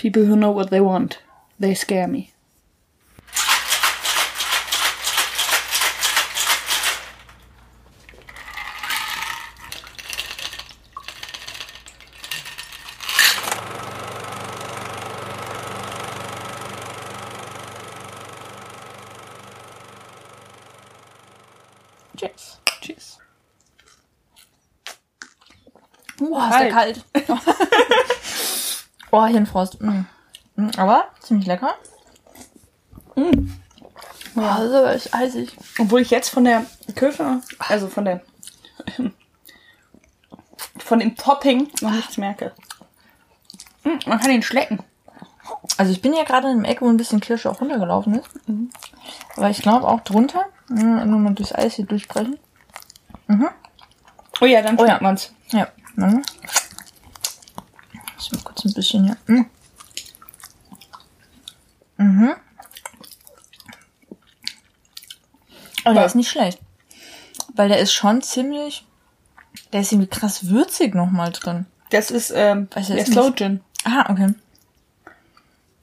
People who know what they want, they scare me. Cheers. Tschüss. Boah, ist der kalt. Boah, Hirnfrost. Mm. Mm, Aber ziemlich lecker. Mm. Boah, das ist eisig. Obwohl ich jetzt von der Kirsche, also von der von dem Topping noch nichts merke. Mm, Man kann ihn schlecken. Also ich bin ja gerade in dem Eck, wo ein bisschen Kirsche auch runtergelaufen ist. Aber ich glaube auch drunter. Mm, Nur mal durchs Eis hier durchbrechen. Oh ja, dann Oh ja. man's. Ja. Mhm. Ich mal kurz ein bisschen hier. Mhm. Mhm. Oh, der ist nicht schlecht. Weil der ist schon ziemlich. Der ist irgendwie krass würzig nochmal drin. Das ist ähm, Weiß der jetzt Slow nicht. Gin. Ah, okay.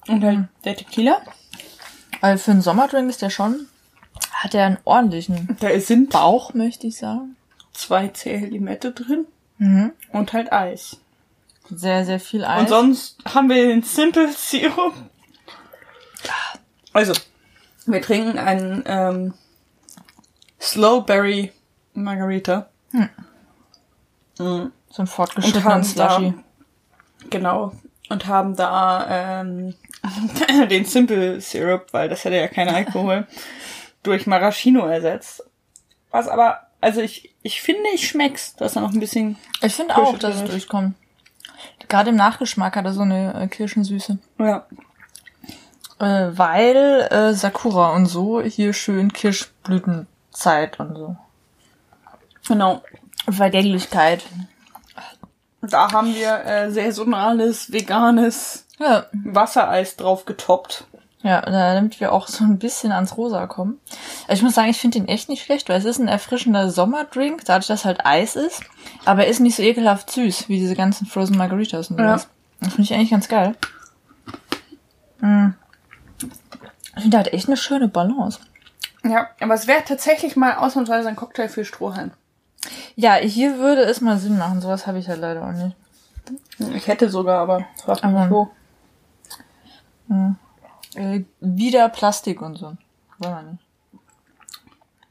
Und halt der Tequila. Weil für einen Sommerdrink ist der schon. Hat er einen ordentlichen Da sind Bauch, möchte ich sagen. zwei zähe Limette drin. Mhm. Und halt Eis. Sehr, sehr viel Eis. Und sonst haben wir den Simple Syrup. Also, wir trinken einen ähm, Slowberry Margarita. Mhm. so ein Und fortgeschrittenen Slushy. genau, und haben da ähm, den Simple Syrup, weil das hätte ja kein Alkohol, durch Maraschino ersetzt. Was aber, also ich, ich finde, ich schmeck's, dass da noch ein bisschen Ich finde auch, dass es durchkommt. Gerade im Nachgeschmack hat er so eine äh, Kirschensüße. ja, Äh, weil äh, Sakura und so hier schön Kirschblütenzeit und so. genau. Vergänglichkeit. Da haben wir äh, saisonales, veganes Ja, Wassereis drauf getoppt. Ja, damit wir auch so ein bisschen ans Rosa kommen. Ich muss sagen, ich finde den echt nicht schlecht, weil es ist ein erfrischender Sommerdrink, dadurch, dass halt Eis ist. Aber er ist nicht so ekelhaft süß, wie diese ganzen Frozen Margaritas und Ja. sowas. Das finde ich eigentlich ganz geil. Mm. Ich finde, hat echt eine schöne Balance. Ja, aber es wäre tatsächlich mal ausnahmsweise ein Cocktail für Strohhalm. Ja, hier würde es mal Sinn machen. Sowas habe ich halt leider auch nicht. Ich hätte sogar, aber frag mich Aber- wo. Äh, wieder Plastik und so. Wollen wir nicht.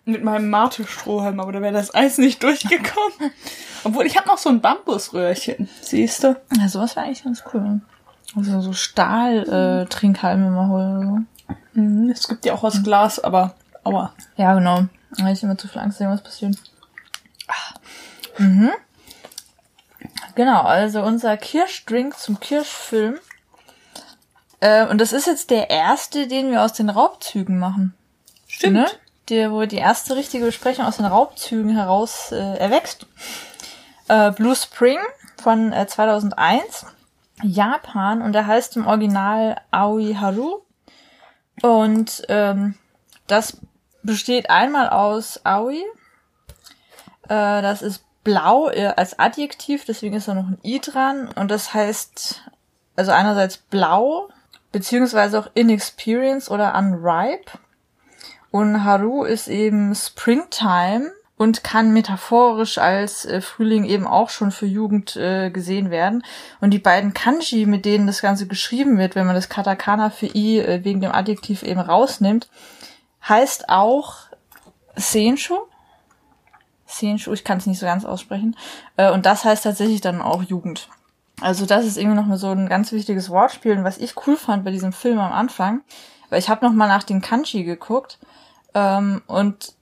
Mit meinem Mate-Strohhalm, aber da wäre das Eis nicht durchgekommen. Obwohl, ich habe noch so ein Bambusröhrchen. Siehst du? Ja, sowas wäre eigentlich ganz cool. Also so Stahl-Trinkhalme mal holen oder so. Mhm, es gibt ja auch aus Glas, aber aua. Ja, genau. Da habe ich immer zu viel Angst, dass irgendwas passiert. Ah. Mhm. Genau, also unser Kirschdrink zum Kirschfilm. Äh, und das ist jetzt der erste, den wir aus den Raubzügen machen. Stimmt. Ne? Der, wo die erste richtige Besprechung aus den Raubzügen heraus äh, erwächst. Äh, Blue Spring von äh, 2001, Japan, und der heißt im Original Aoi Haru. Und ähm, das besteht einmal aus Aoi. Äh, das ist blau äh, als Adjektiv, deswegen ist da noch ein i dran. Und das heißt, also einerseits blau, beziehungsweise auch inexperienced oder unripe. Und Haru ist eben Springtime und kann metaphorisch als äh, Frühling eben auch schon für Jugend äh, gesehen werden. Und die beiden Kanji, mit denen das Ganze geschrieben wird, wenn man das Katakana für i äh, wegen dem Adjektiv eben rausnimmt, heißt auch Senshu. Senshu, ich kann es nicht so ganz aussprechen. Äh, und das heißt tatsächlich dann auch Jugend. Also das ist irgendwie nochmal so ein ganz wichtiges Wortspiel. Und was ich cool fand bei diesem Film am Anfang, weil ich habe nochmal nach den Kanji geguckt ähm, und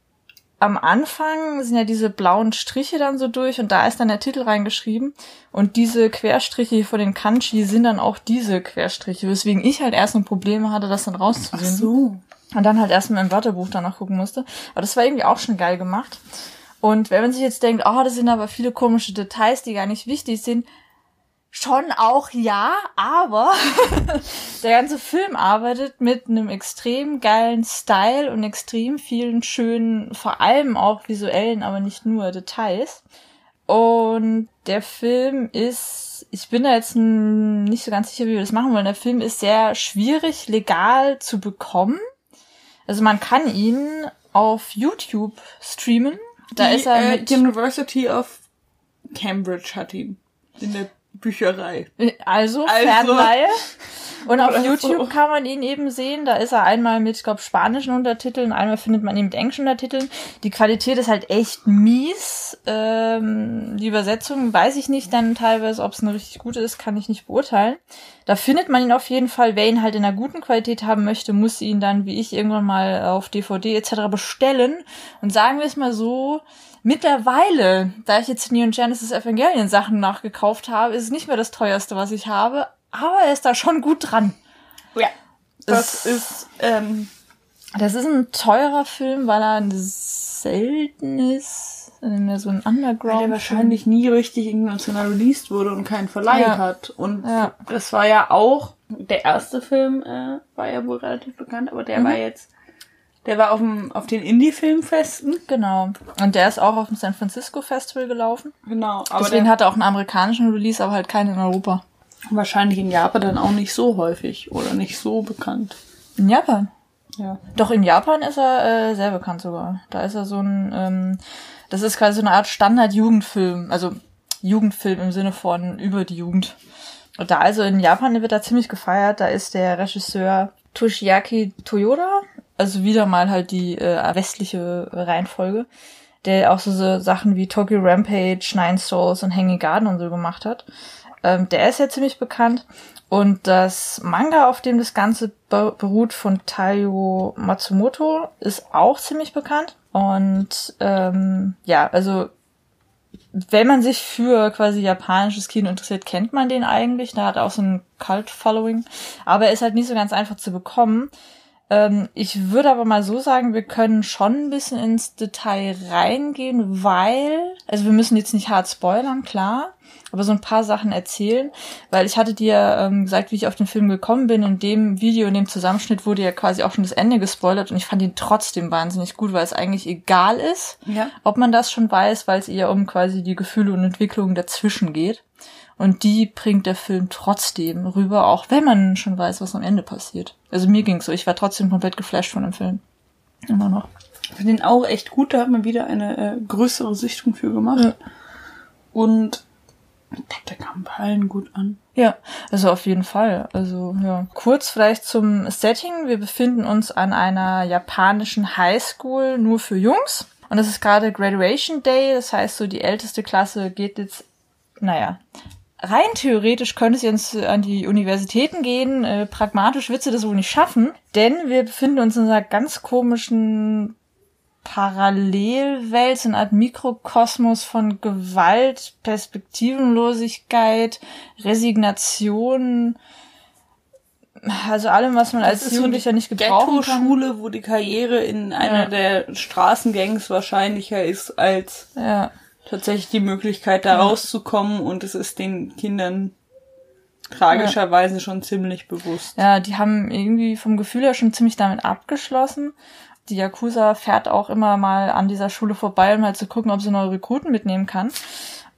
am Anfang sind ja diese blauen Striche dann so durch und da ist dann der Titel reingeschrieben und diese Querstriche von den Kanji sind dann auch diese Querstriche, weswegen ich halt erst ein Problem hatte, das dann rauszusehen. so. Und dann halt erstmal im Wörterbuch danach gucken musste. Aber das war irgendwie auch schon geil gemacht. Und wenn man sich jetzt denkt, oh, das sind aber viele komische Details, die gar nicht wichtig sind, schon auch ja, aber der ganze Film arbeitet mit einem extrem geilen Style und extrem vielen schönen, vor allem auch visuellen, aber nicht nur Details. Und der Film ist, ich bin da jetzt nicht so ganz sicher, wie wir das machen wollen. Der Film ist sehr schwierig legal zu bekommen. Also man kann ihn auf YouTube streamen. Da die, ist er äh, mit University of Cambridge hat ihn in der Bücherei. Also, Also. Fernleihe. Und auf Also. YouTube kann man ihn eben sehen. Da ist er einmal mit, glaub, spanischen Untertiteln, einmal findet man ihn mit englischen Untertiteln. Die Qualität ist halt echt mies. Ähm, die Übersetzung weiß ich nicht dann teilweise, ob es eine richtig gute ist, kann ich nicht beurteilen. Da findet man ihn auf jeden Fall. Wer ihn halt in einer guten Qualität haben möchte, muss ihn dann, wie ich, irgendwann mal auf DVD etc. bestellen. Und sagen wir es mal so, mittlerweile, da ich jetzt Neon Genesis Evangelion Sachen nachgekauft habe, ist es nicht mehr das teuerste, was ich habe. Aber er ist da schon gut dran. Ja. Das Das ist, ähm, Das ist ein teurer Film, weil er selten ist. Also Mehr so ein weil Underground. der wahrscheinlich nie richtig international released wurde und keinen Verleih Ja. hat. Und Ja. das war ja auch, der erste Film äh, war ja wohl relativ bekannt, aber der Mhm. war jetzt, der war auf, dem, auf den Indie-Filmfesten. Genau. Und der ist auch auf dem San Francisco Festival gelaufen. Genau, aber Deswegen hat er auch einen amerikanischen Release, aber halt keinen in Europa. wahrscheinlich in Japan dann auch nicht so häufig oder nicht so bekannt. In Japan. Ja. Doch in Japan ist er äh, sehr bekannt sogar. Da ist er so ein, ähm, das ist quasi so eine Art Standard-Jugendfilm, also Jugendfilm im Sinne von über die Jugend. Und da also in Japan wird er ziemlich gefeiert. Da ist der Regisseur Toshiaki Toyoda, also wieder mal halt die äh, westliche Reihenfolge, der auch so, so Sachen wie Tokyo Rampage, Nine Souls und Hanging Garden und so gemacht hat. Ähm, der ist ja ziemlich bekannt. Und das Manga, auf dem das Ganze be beruht, von Taiyo Matsumoto, ist auch ziemlich bekannt. Und ähm, ja, also wenn man sich für quasi japanisches Kino interessiert, kennt man den eigentlich. Da hat auch so ein Cult-Following. Aber er ist halt nicht so ganz einfach zu bekommen. Ähm, ich würde aber mal so sagen, wir können schon ein bisschen ins Detail reingehen, weil, also wir müssen jetzt nicht hart spoilern, klar, aber so ein paar Sachen erzählen, weil ich hatte dir ähm, gesagt, wie ich auf den Film gekommen bin. In dem Video, in dem Zusammenschnitt wurde ja quasi auch schon das Ende gespoilert und ich fand ihn trotzdem wahnsinnig gut, weil es eigentlich egal ist, Ja. ob man das schon weiß, weil es eher um quasi die Gefühle und Entwicklungen dazwischen geht. Und die bringt der Film trotzdem rüber, auch wenn man schon weiß, was am Ende passiert. Also mir ging's so, ich war trotzdem komplett geflasht von dem Film. Immer noch. Ich finde den auch echt gut, da hat man wieder eine äh, größere Sichtung für gemacht. Ja. Und ich glaube, der kam bei allen gut an. Ja, also auf jeden Fall. Also ja. Kurz vielleicht zum Setting. Wir befinden uns an einer japanischen Highschool nur für Jungs. Und es ist gerade Graduation Day. Das heißt, so die älteste Klasse geht jetzt, naja, rein theoretisch könnte sie jetzt an die Universitäten gehen. Äh, pragmatisch wird sie das wohl nicht schaffen. Denn wir befinden uns in einer ganz komischen Parallelwelt, so eine Art Mikrokosmos von Gewalt, Perspektivenlosigkeit, Resignation, also allem, was man als Das so Jugendlicher die nicht gebrauchen kann. Ghetto-Schule, wo die Karriere in einer Ja. der Straßengangs wahrscheinlicher ist als Ja, tatsächlich die Möglichkeit, da rauszukommen. Und es ist den Kindern tragischerweise schon ziemlich bewusst. ja, die haben irgendwie vom Gefühl her schon ziemlich damit abgeschlossen. Die Yakuza fährt auch immer mal an dieser Schule vorbei, um halt zu gucken, ob sie neue Rekruten mitnehmen kann.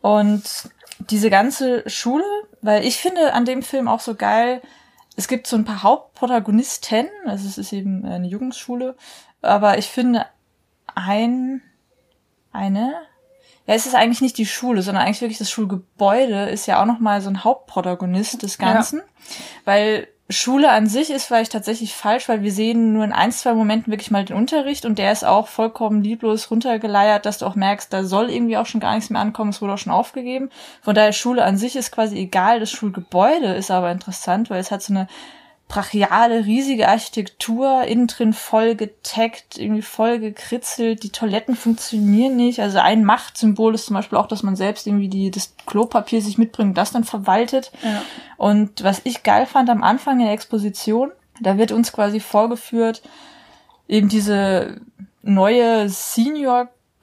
Und diese ganze Schule, weil ich finde an dem Film auch so geil, es gibt so ein paar Hauptprotagonisten, also es ist eben eine Jugendschule, aber ich finde ein, eine, ja, es ist eigentlich nicht die Schule, sondern eigentlich wirklich das Schulgebäude ist ja auch nochmal so ein Hauptprotagonist des Ganzen, weil Schule an sich ist vielleicht tatsächlich falsch, weil wir sehen nur in ein, zwei Momenten wirklich mal den Unterricht und der ist auch vollkommen lieblos runtergeleiert, dass du auch merkst, da soll irgendwie auch schon gar nichts mehr ankommen, es wurde auch schon aufgegeben. Von daher Schule an sich ist quasi egal, das Schulgebäude ist aber interessant, weil es hat so eine brachiale, riesige Architektur, innen drin voll getaggt, irgendwie voll gekritzelt, die Toiletten funktionieren nicht. Also ein Machtsymbol ist zum Beispiel auch, dass man selbst irgendwie die, das Klopapier sich mitbringt, und das dann verwaltet. Ja. Und was ich geil fand am Anfang in der Exposition, da wird uns quasi vorgeführt, eben diese neue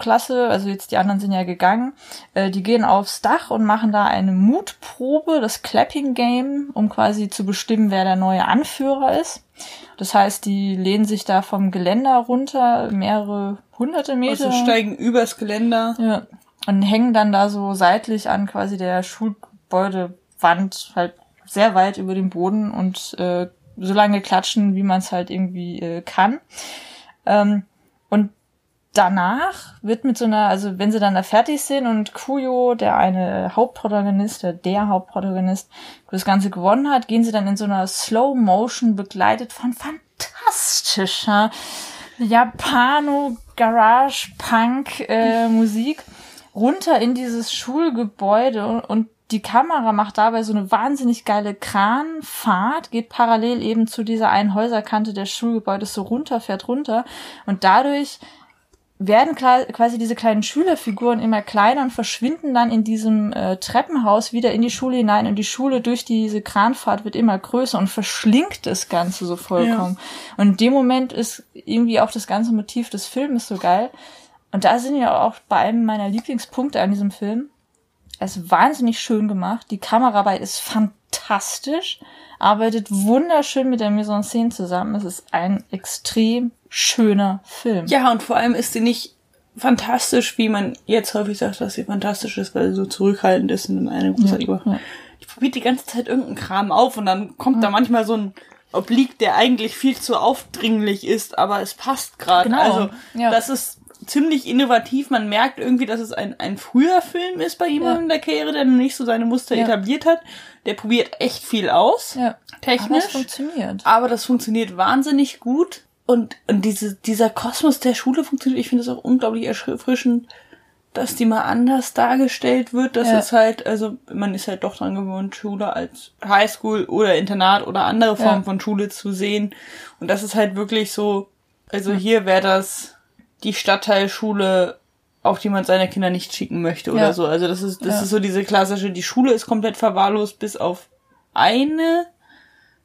Senior-Klasse, also jetzt die anderen sind ja gegangen, äh, die gehen aufs Dach und machen da eine Mutprobe, das Clapping Game, um quasi zu bestimmen, wer der neue Anführer ist. Das heißt, die lehnen sich da vom Geländer runter, mehrere hunderte Meter. Also steigen übers Geländer ja, und hängen dann da so seitlich an quasi der Schulgebäudewand halt sehr weit über dem Boden und äh, so lange klatschen, wie man es halt irgendwie äh, kann. Ähm, und danach wird mit so einer, also wenn sie dann da fertig sind und Kuyo, der eine Hauptprotagonist, der, der Hauptprotagonist, das Ganze gewonnen hat, gehen sie dann in so einer Slow Motion begleitet von fantastischer Japano Garage Punk äh, Musik runter in dieses Schulgebäude und die Kamera macht dabei so eine wahnsinnig geile Kranfahrt, geht parallel eben zu dieser einen Häuserkante des Schulgebäudes so runter, fährt runter und dadurch werden quasi diese kleinen Schülerfiguren immer kleiner und verschwinden dann in diesem äh, Treppenhaus wieder in die Schule hinein und die Schule durch diese Kranfahrt wird immer größer und verschlingt das Ganze so vollkommen. Ja. Und in dem Moment ist irgendwie auch das ganze Motiv des Films so geil. Und da sind ja auch bei einem meiner Lieblingspunkte an diesem Film. Er ist wahnsinnig schön gemacht. Die Kameraarbeit ist fantastisch arbeitet wunderschön mit der Mise en Scène zusammen. Es ist ein extrem schöner Film. Ja, und vor allem ist sie nicht fantastisch, wie man jetzt häufig sagt, dass sie fantastisch ist, weil sie so zurückhaltend ist und eine große ja, ja. Ich probiere die ganze Zeit irgendeinen Kram auf und dann kommt ja. da manchmal so ein Oblique, der eigentlich viel zu aufdringlich ist, aber es passt gerade. Genau. Also ja. das ist ziemlich innovativ. Man merkt irgendwie, dass es ein, ein früher Film ist bei ihm ja. in der Karriere, der noch nicht so seine Muster ja. etabliert hat. Der probiert echt viel aus. Ja. Technisch. Aber das funktioniert. Aber das funktioniert wahnsinnig gut. Und, und diese, dieser Kosmos der Schule funktioniert. Ich finde es auch unglaublich erfrischend, dass die mal anders dargestellt wird. Das ja. ist halt, also man ist halt doch dran gewohnt, Schule als Highschool oder Internat oder andere Formen ja. von Schule zu sehen. Und das ist halt wirklich so, also hier wäre das die Stadtteilschule, auf die man seine Kinder nicht schicken möchte oder ja. so. Also das ist, das ja. ist so diese klassische, die Schule ist komplett verwahrlost, bis auf eine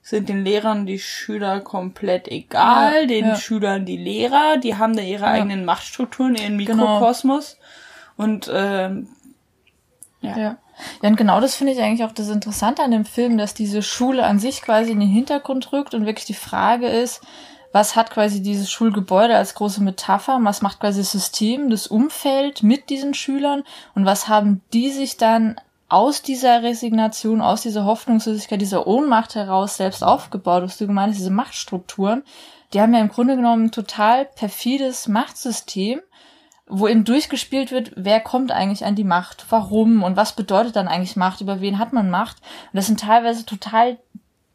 sind den Lehrern die Schüler komplett egal, ja, den. Schülern die Lehrer, die haben da ihre eigenen Machtstrukturen, ihren genau. Mikrokosmos. Genau. Und ähm, ja. ja. Ja, und genau das finde ich eigentlich auch das Interessante an dem Film, dass diese Schule an sich quasi in den Hintergrund rückt und wirklich die Frage ist, was hat quasi dieses Schulgebäude als große Metapher, was macht quasi das System, das Umfeld mit diesen Schülern? Und was haben die sich dann aus dieser Resignation, aus dieser Hoffnungslosigkeit, dieser Ohnmacht heraus selbst aufgebaut, was du gemeint hast, diese Machtstrukturen, die haben ja im Grunde genommen ein total perfides Machtsystem, wo eben durchgespielt wird, wer kommt eigentlich an die Macht, warum? Und was bedeutet dann eigentlich Macht, über wen hat man Macht. Und das sind teilweise total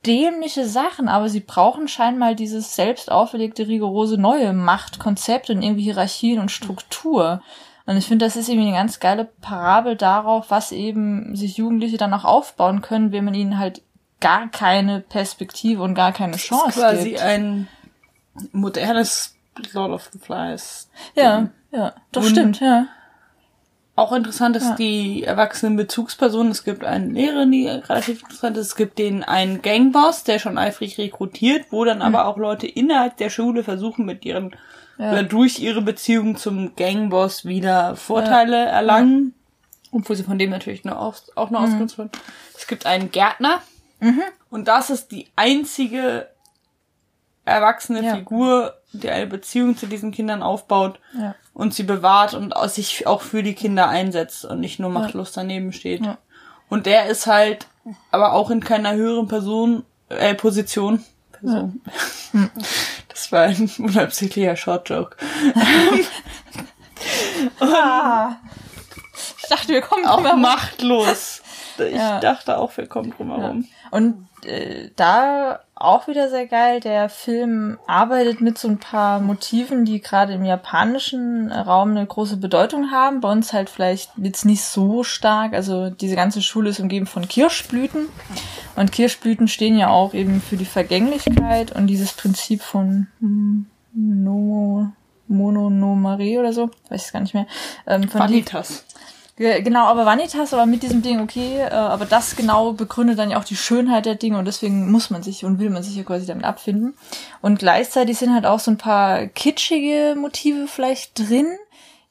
dämliche Sachen, aber sie brauchen scheinbar dieses selbst auferlegte, rigorose neue Machtkonzept und irgendwie Hierarchien und Struktur. Und ich finde, das ist irgendwie eine ganz geile Parabel darauf, was eben sich Jugendliche dann auch aufbauen können, wenn man ihnen halt gar keine Perspektive und gar keine Chance gibt. Das ist quasi gibt. ein modernes Lord of the Flies. Ja, ja, das und stimmt, ja. Auch interessant ist ja. die erwachsenen Bezugspersonen. Es gibt einen Lehrer, die relativ interessant ist. Es gibt den einen Gangboss, der schon eifrig rekrutiert, wo dann mhm. aber auch Leute innerhalb der Schule versuchen, mit ihren ja. oder durch ihre Beziehung zum Gangboss wieder Vorteile ja. erlangen. Obwohl sie von dem natürlich nur auch, auch nur mhm. ausgenutzt werden. Es gibt einen Gärtner. Mhm. Und das ist die einzige erwachsene. Figur, die eine Beziehung zu diesen Kindern aufbaut ja. Und sie bewahrt und sich auch für die Kinder einsetzt und nicht nur machtlos daneben steht. Ja. Und der ist halt aber auch in keiner höheren Person, äh, Position. Person. Das war ein unabsichtlicher Short Joke. ah. Ich dachte, wir kommen auch machtlos. Ich dachte auch, wir kommen drum herum. Und äh, da auch wieder sehr geil. Der Film arbeitet mit so ein paar Motiven, die gerade im japanischen Raum eine große Bedeutung haben. Bei uns halt vielleicht jetzt nicht so stark. Also diese ganze Schule ist umgeben von Kirschblüten. Und Kirschblüten stehen ja auch eben für die Vergänglichkeit und dieses Prinzip von no, Mononomare oder so, weiß ich gar nicht mehr. Ähm, Vanitas. Genau, aber Vanitas, aber mit diesem Ding, okay, äh, aber das genau begründet dann ja auch die Schönheit der Dinge und deswegen muss man sich und will man sich ja quasi damit abfinden. Und gleichzeitig sind halt auch so ein paar kitschige Motive vielleicht drin,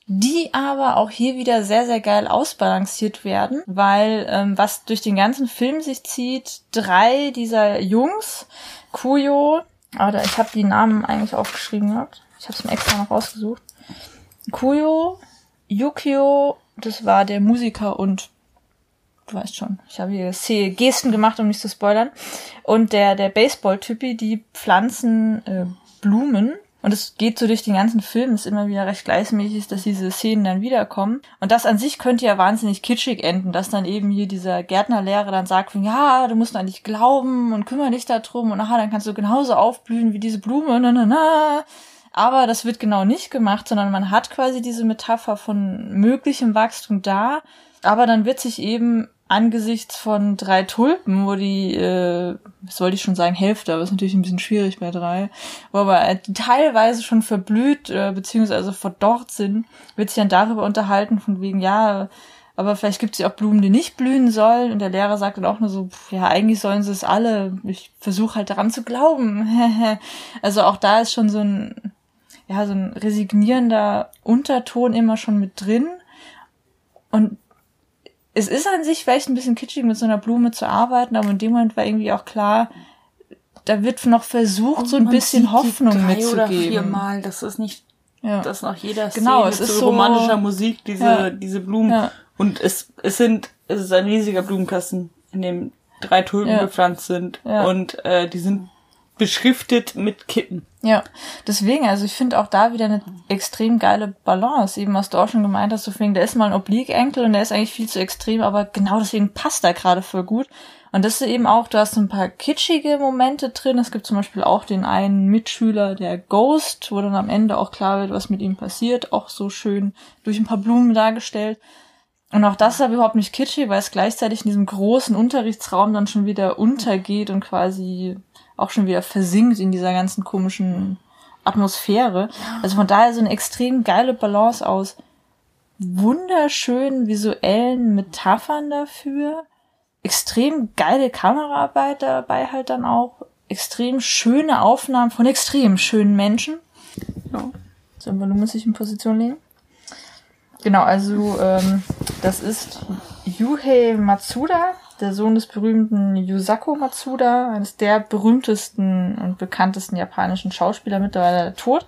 die aber auch hier wieder sehr, sehr geil ausbalanciert werden, weil ähm, was durch den ganzen Film sich zieht, drei dieser Jungs, Kuyo, oder ich habe die Namen eigentlich aufgeschrieben gehabt, ich habe es mir extra noch rausgesucht, Kuyo, Yukio das war der Musiker und du weißt schon, ich habe hier Gesten gemacht, um nicht zu spoilern. Und der, der Baseball-Typi, die pflanzen äh, Blumen und es geht so durch den ganzen Film, ist immer wieder recht gleichmäßig, dass diese Szenen dann wiederkommen. Und das an sich könnte ja wahnsinnig kitschig enden, dass dann eben hier dieser Gärtnerlehrer dann sagt, ja, du musst an dich glauben und kümmere dich darum und aha, dann kannst du genauso aufblühen wie diese Blume, na, na, na. Aber das wird genau nicht gemacht, sondern man hat quasi diese Metapher von möglichem Wachstum da. Aber dann wird sich eben angesichts von drei Tulpen, wo die, äh, was wollte ich schon sagen, Hälfte, aber ist natürlich ein bisschen schwierig bei drei, wo aber äh, teilweise schon verblüht äh, beziehungsweise verdorrt sind, wird sich dann darüber unterhalten, von wegen, ja, aber vielleicht gibt es ja auch Blumen, die nicht blühen sollen. Und der Lehrer sagt dann auch nur so, ja, eigentlich sollen sie es alle. Ich versuche halt daran zu glauben. also auch da ist schon so ein, ja, so ein resignierender Unterton immer schon mit drin. Und es ist an sich vielleicht ein bisschen kitschig, mit so einer Blume zu arbeiten, aber in dem Moment war irgendwie auch klar, da wird noch versucht, so ein bisschen Hoffnung drei mitzugeben. Oder viermal, das ist nicht, ja. dass nach jeder Szene genau, es ist so romantischer Musik diese, ja. diese Blumen. Ja. Und es, es sind, es ist ein riesiger Blumenkasten, in dem drei Tulpen ja. gepflanzt sind. Ja. Und äh, die sind beschriftet mit Kippen. Ja, deswegen, also ich finde auch da wieder eine extrem geile Balance, eben was du auch schon gemeint hast, so wegen, der ist mal ein Oblique-Enkel und der ist eigentlich viel zu extrem, aber genau deswegen passt er gerade voll gut. Und das ist eben auch, du hast ein paar kitschige Momente drin. Es gibt zum Beispiel auch den einen Mitschüler, der Ghost, wo dann am Ende auch klar wird, was mit ihm passiert. Auch so schön durch ein paar Blumen dargestellt. Und auch das ist aber überhaupt nicht kitschig, weil es gleichzeitig in diesem großen Unterrichtsraum dann schon wieder untergeht und quasi auch schon wieder versinkt in dieser ganzen komischen Atmosphäre. Also von daher so eine extrem geile Balance aus wunderschönen visuellen Metaphern dafür, extrem geile Kameraarbeit dabei halt dann auch, extrem schöne Aufnahmen von extrem schönen Menschen. Ja. Sollen wir nur sich in Position legen? Genau, also ähm, das ist Yuhei Matsuda, der Sohn des berühmten Yusaku Matsuda, eines der berühmtesten und bekanntesten japanischen Schauspieler, mittlerweile tot.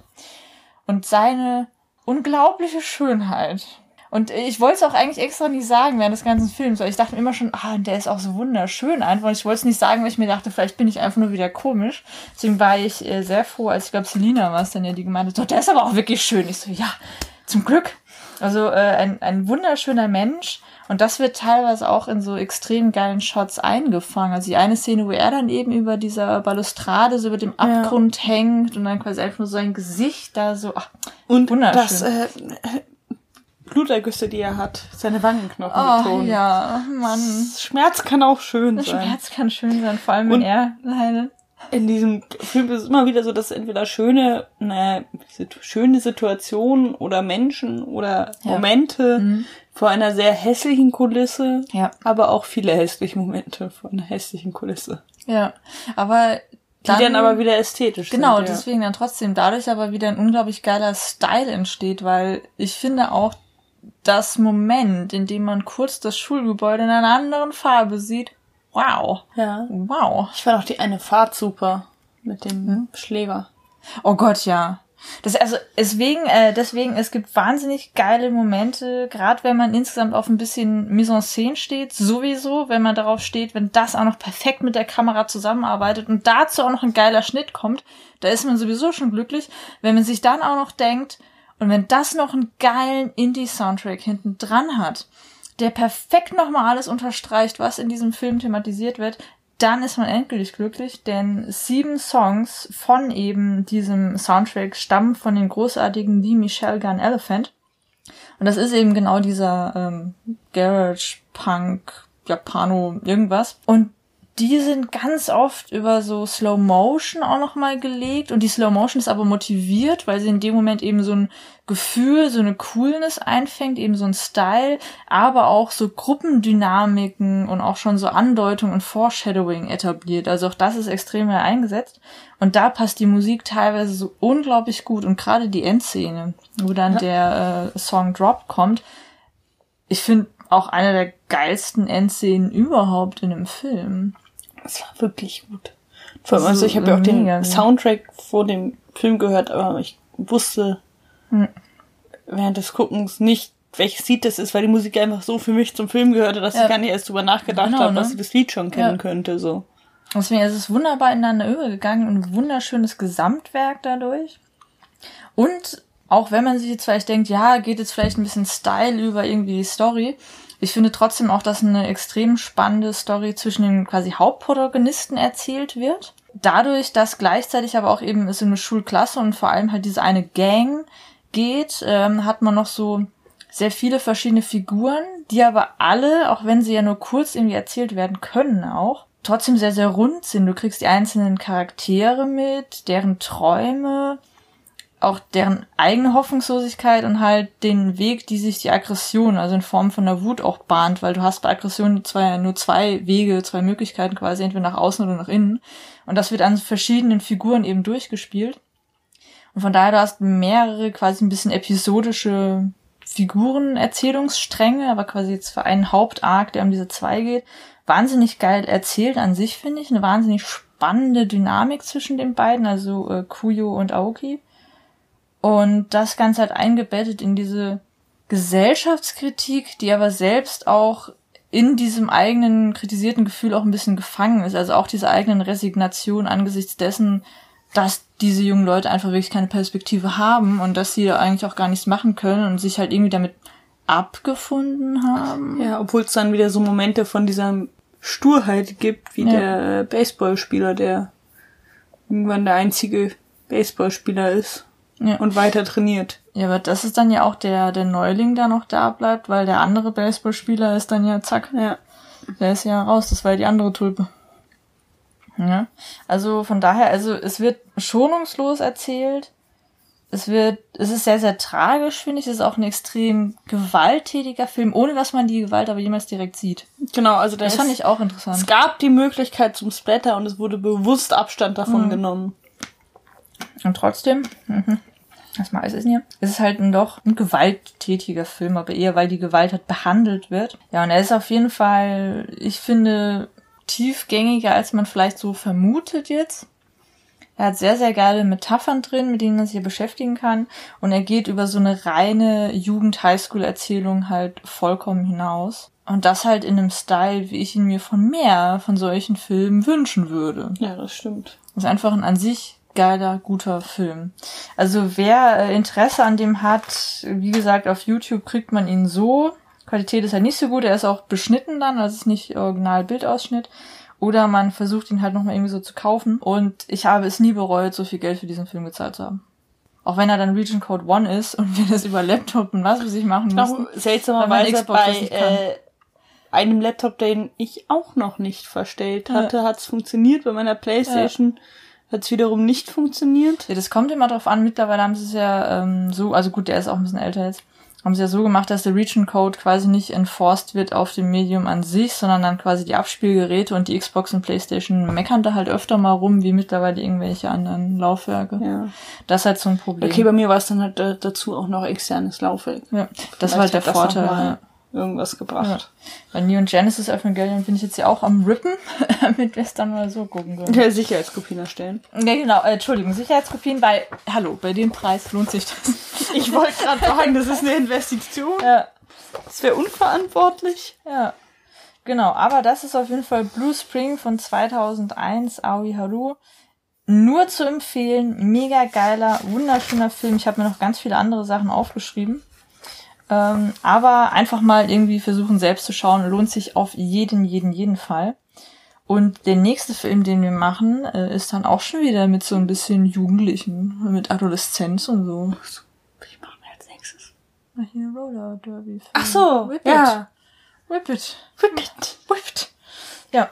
Und seine unglaubliche Schönheit. Und ich wollte es auch eigentlich extra nicht sagen während des ganzen Films, weil ich dachte mir immer schon, ah, der ist auch so wunderschön einfach. Und ich wollte es nicht sagen, weil ich mir dachte, vielleicht bin ich einfach nur wieder komisch. Deswegen war ich äh, sehr froh, als ich glaube, Selina war es dann ja, die gemeint hat, der ist aber auch wirklich schön. Ich so, ja, zum Glück. Also äh, ein, ein wunderschöner Mensch. Und das wird teilweise auch in so extrem geilen Shots eingefangen. Also die eine Szene, wo er dann eben über dieser Balustrade so über dem Abgrund ja. hängt und dann quasi einfach nur sein Gesicht da so, ach, und wunderschön. Das, äh, Blutergüsse, die er hat, seine Wangenknochen oh, betonen. ja, Mann. Schmerz kann auch schön sein. Schmerz kann schön sein, vor allem wenn er leidet in diesem Film ist es immer wieder so, dass entweder schöne, ne, schöne Situationen oder Menschen oder ja. Momente mhm. vor einer sehr hässlichen Kulisse, ja. aber auch viele hässliche Momente vor einer hässlichen Kulisse. Ja, aber dann, die dann aber wieder ästhetisch genau, sind. Genau, deswegen dann trotzdem dadurch aber wieder ein unglaublich geiler Style entsteht, weil ich finde auch das Moment, in dem man kurz das Schulgebäude in einer anderen Farbe sieht, Wow. Ja. Wow. Ich fand auch die eine Fahrt super mit dem hm? Schläger. Oh Gott, ja. Das also deswegen äh, deswegen es gibt wahnsinnig geile Momente, gerade wenn man insgesamt auf ein bisschen Mise en scène steht, sowieso, wenn man darauf steht, wenn das auch noch perfekt mit der Kamera zusammenarbeitet und dazu auch noch ein geiler Schnitt kommt, da ist man sowieso schon glücklich, wenn man sich dann auch noch denkt und wenn das noch einen geilen Indie Soundtrack hinten dran hat, der perfekt nochmal alles unterstreicht, was in diesem Film thematisiert wird, dann ist man endgültig glücklich, denn sieben Songs von eben diesem Soundtrack stammen von den großartigen Lee Michelle Gun Elephant. Und das ist eben genau dieser ähm, Garage Punk Japano irgendwas. Und die sind ganz oft über so Slow Motion auch nochmal gelegt und die Slow Motion ist aber motiviert, weil sie in dem Moment eben so ein Gefühl, so eine Coolness einfängt, eben so ein Style, aber auch so Gruppendynamiken und auch schon so Andeutung und Foreshadowing etabliert. Also auch das ist extrem mehr eingesetzt und da passt die Musik teilweise so unglaublich gut und gerade die Endszene, wo dann ja. der äh, Song Drop kommt, ich finde auch eine der geilsten Endszenen überhaupt in einem Film. Es war wirklich gut. Vor allem, also ich habe ja auch den Soundtrack vor dem Film gehört, aber ich wusste hm. während des Guckens nicht, welches Lied das ist, weil die Musik einfach so für mich zum Film gehörte, dass Ja. ich gar nicht erst drüber nachgedacht Genau, habe, ne? dass ich das Lied schon kennen Ja. könnte. So. Deswegen ist es wunderbar ineinander übergegangen und ein wunderschönes Gesamtwerk dadurch. Und auch wenn man sich jetzt vielleicht denkt, ja, geht jetzt vielleicht ein bisschen Style über irgendwie die Story, ich finde trotzdem auch, dass eine extrem spannende Story zwischen den quasi Hauptprotagonisten erzählt wird. Dadurch, dass gleichzeitig aber auch eben es um eine Schulklasse und vor allem halt diese eine Gang geht, ähm, hat man noch so sehr viele verschiedene Figuren, die aber alle, auch wenn sie ja nur kurz irgendwie erzählt werden können auch, trotzdem sehr, sehr rund sind. Du kriegst die einzelnen Charaktere mit, deren Träume, auch deren eigene Hoffnungslosigkeit und halt den Weg, die sich die Aggression, also in Form von der Wut auch bahnt, weil du hast bei Aggression zwei, nur zwei Wege, zwei Möglichkeiten quasi, entweder nach außen oder nach innen. Und das wird an verschiedenen Figuren eben durchgespielt. Und von daher, du hast mehrere quasi ein bisschen episodische Figuren, Erzählungsstränge, aber quasi jetzt für einen Hauptarc, der um diese zwei geht. Wahnsinnig geil erzählt an sich, finde ich. Eine wahnsinnig spannende Dynamik zwischen den beiden, also äh, Kuyo und Aoki. Und das Ganze halt eingebettet in diese Gesellschaftskritik, die aber selbst auch in diesem eigenen kritisierten Gefühl auch ein bisschen gefangen ist. Also auch diese eigenen Resignation angesichts dessen, dass diese jungen Leute einfach wirklich keine Perspektive haben und dass sie da eigentlich auch gar nichts machen können und sich halt irgendwie damit abgefunden haben. Ja, obwohl es dann wieder so Momente von dieser Sturheit gibt, wie Ja. der Baseballspieler, der irgendwann der einzige Baseballspieler ist Ja. und weiter trainiert. Ja, aber das ist dann ja auch der, der Neuling, der noch da bleibt, weil der andere Baseballspieler ist dann ja zack, Ja. der ist ja raus, das war ja die andere Tulpe. Ja, also von daher, also es wird schonungslos erzählt. Es wird, es ist sehr, sehr tragisch, finde ich. Es ist auch ein extrem gewalttätiger Film, ohne dass man die Gewalt aber jemals direkt sieht. Genau, also da Das ist, fand ich auch es interessant. gab die Möglichkeit zum Splatter und es wurde bewusst Abstand davon Mhm. genommen. Und trotzdem, mhm, was mal ist es hier? Es ist halt ein doch ein gewalttätiger Film, aber eher, weil die Gewalt halt behandelt wird. Ja, und er ist auf jeden Fall, ich finde, tiefgängiger, als man vielleicht so vermutet jetzt. Er hat sehr, sehr geile Metaphern drin, mit denen man sich hier beschäftigen kann. Und er geht über so eine reine Jugend-Highschool-Erzählung halt vollkommen hinaus. Und das halt in einem Style, wie ich ihn mir von mehr von solchen Filmen wünschen würde. Ja, das stimmt. Das ist einfach ein an sich geiler, guter Film. Also wer äh, Interesse an dem hat, wie gesagt, auf YouTube kriegt man ihn so. Qualität ist halt nicht so gut, er ist auch beschnitten dann, also es ist nicht original Bildausschnitt. Oder man versucht ihn halt nochmal irgendwie so zu kaufen. Und ich habe es nie bereut, so viel Geld für diesen Film gezahlt zu haben. Auch wenn er dann Region Code One ist und wir das über Laptop und was weiß ich machen müssen. Seltsamerweise bei äh, einem Laptop, den ich auch noch nicht verstellt hatte, hat's funktioniert. Bei meiner Playstation hat's wiederum nicht funktioniert. Ja, das kommt immer drauf an. Mittlerweile haben sie es ja ähm, so, also gut, der ist auch ein bisschen älter jetzt, haben sie ja so gemacht, dass der Region Code quasi nicht enforced wird auf dem Medium an sich, sondern dann quasi die Abspielgeräte und die Xbox und Playstation meckern da halt öfter mal rum, wie mittlerweile irgendwelche anderen Laufwerke. Ja. Das ist halt so ein Problem. Okay, bei mir war es dann halt da, dazu auch noch externes Laufwerk. ja, das war halt der Vielleicht hat Vorteil. Ja. Irgendwas gebracht. Bei Neon Genesis Evangelion bin ich jetzt ja auch am Rippen, damit wir es dann mal so gucken können. Ja. Sicherheitskopien erstellen. Ja, genau, äh, Entschuldigung, Sicherheitskopien bei, hallo, bei dem Preis lohnt sich das. Ich wollte gerade sagen, das ist eine Investition. ja. Das wäre unverantwortlich. Ja, genau. Aber das ist auf jeden Fall Blue Spring von 2001, Aoi Haru. Nur zu empfehlen. Mega geiler, wunderschöner Film. Ich habe mir noch ganz viele andere Sachen aufgeschrieben. Ähm, aber einfach mal irgendwie versuchen selbst zu schauen. Lohnt sich auf jeden, jeden, jeden Fall. Und der nächste Film, den wir machen, äh, ist dann auch schon wieder mit so ein bisschen Jugendlichen, mit Adoleszenz und so. Ich mache mir als nächstes. Hier Roller Derby. Film. Ach so, Whip ja. It. Whip it. Whippet. Whipped. Ja,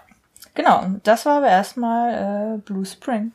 genau. Das war aber erstmal äh, Blue Spring.